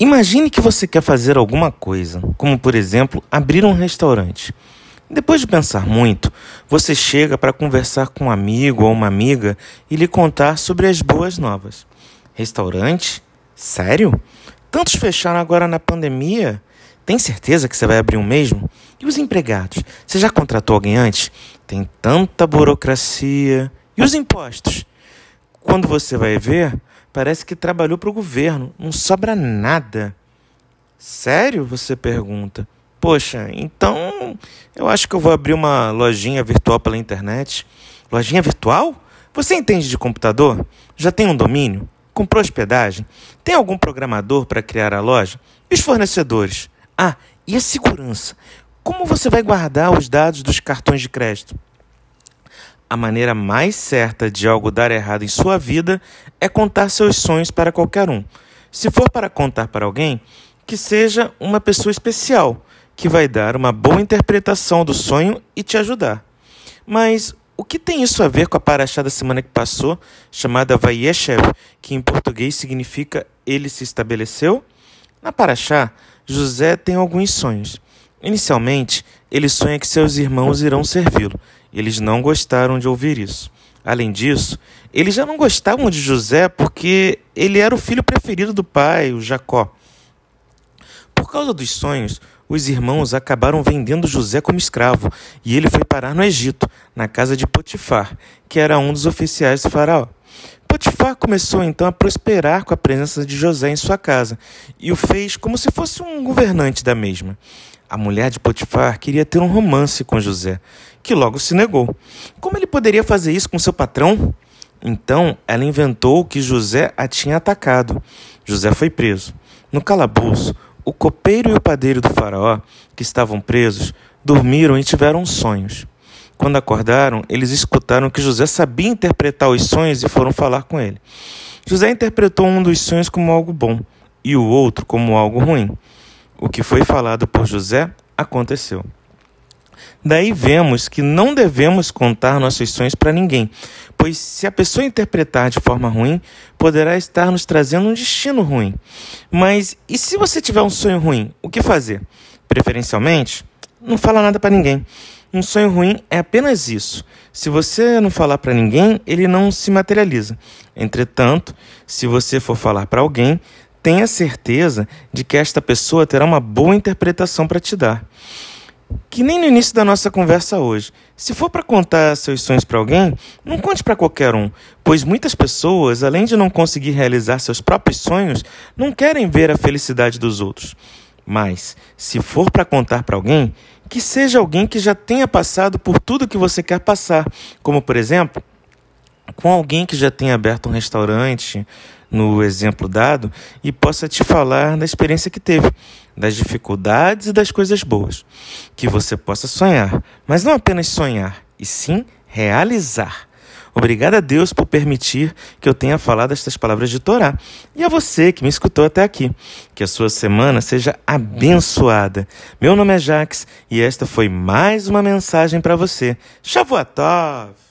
Imagine que você quer fazer alguma coisa, como por exemplo abrir um restaurante. Depois de pensar muito, você chega para conversar com um amigo ou uma amiga e lhe contar sobre as boas novas. Restaurante? Sério? Tantos fecharam agora na pandemia? Tem certeza que você vai abrir um mesmo? E os empregados? Você já contratou alguém antes? Tem tanta burocracia. E os impostos? Quando você vai ver, Parece que trabalhou para o governo, não sobra nada. Sério? Você pergunta. Poxa, então eu acho que eu vou abrir uma lojinha virtual pela internet. Lojinha virtual? Você entende de computador? Já tem um domínio? Comprou hospedagem? Tem algum programador para criar a loja? E os fornecedores? Ah, e a segurança? Como você vai guardar os dados dos cartões de crédito? A maneira mais certa de algo dar errado em sua vida é contar seus sonhos para qualquer um. Se for para contar para alguém, que seja uma pessoa especial, que vai dar uma boa interpretação do sonho e te ajudar. Mas o que tem isso a ver com a paraxá da semana que passou, chamada Vayeshev, que em português significa ele se estabeleceu? Na paraxá, José tem alguns sonhos. Inicialmente, ele sonha que seus irmãos irão servi-lo. Eles não gostaram de ouvir isso. Além disso, eles já não gostavam de José porque ele era o filho preferido do pai, o Jacó. Por causa dos sonhos, os irmãos acabaram vendendo José como escravo e ele foi parar no Egito, na casa de Potifar, que era um dos oficiais do faraó. Potifar começou então a prosperar com a presença de José em sua casa e o fez como se fosse um governante da mesma. A mulher de Potifar queria ter um romance com José, que logo se negou. Como ele poderia fazer isso com seu patrão? Então ela inventou que José a tinha atacado. José foi preso. No calabouço, o copeiro e o padeiro do faraó, que estavam presos, dormiram e tiveram sonhos. Quando acordaram, eles escutaram que José sabia interpretar os sonhos e foram falar com ele. José interpretou um dos sonhos como algo bom e o outro como algo ruim. O que foi falado por José aconteceu. Daí vemos que não devemos contar nossos sonhos para ninguém, pois se a pessoa interpretar de forma ruim, poderá estar nos trazendo um destino ruim. Mas e se você tiver um sonho ruim, o que fazer? Preferencialmente, não fala nada para ninguém. Um sonho ruim é apenas isso. Se você não falar para ninguém, ele não se materializa. Entretanto, se você for falar para alguém, tenha certeza de que esta pessoa terá uma boa interpretação para te dar. Que nem no início da nossa conversa hoje. Se for para contar seus sonhos para alguém, não conte para qualquer um, pois muitas pessoas, além de não conseguir realizar seus próprios sonhos, não querem ver a felicidade dos outros. Mas, se for para contar para alguém, que seja alguém que já tenha passado por tudo que você quer passar, como por exemplo, com alguém que já tenha aberto um restaurante, no exemplo dado, e possa te falar da experiência que teve, das dificuldades e das coisas boas. Que você possa sonhar, mas não apenas sonhar, e sim realizar. Obrigado a Deus por permitir que eu tenha falado estas palavras de Torá. E a você que me escutou até aqui. Que a sua semana seja abençoada. Meu nome é Jax e esta foi mais uma mensagem para você. Shavuot!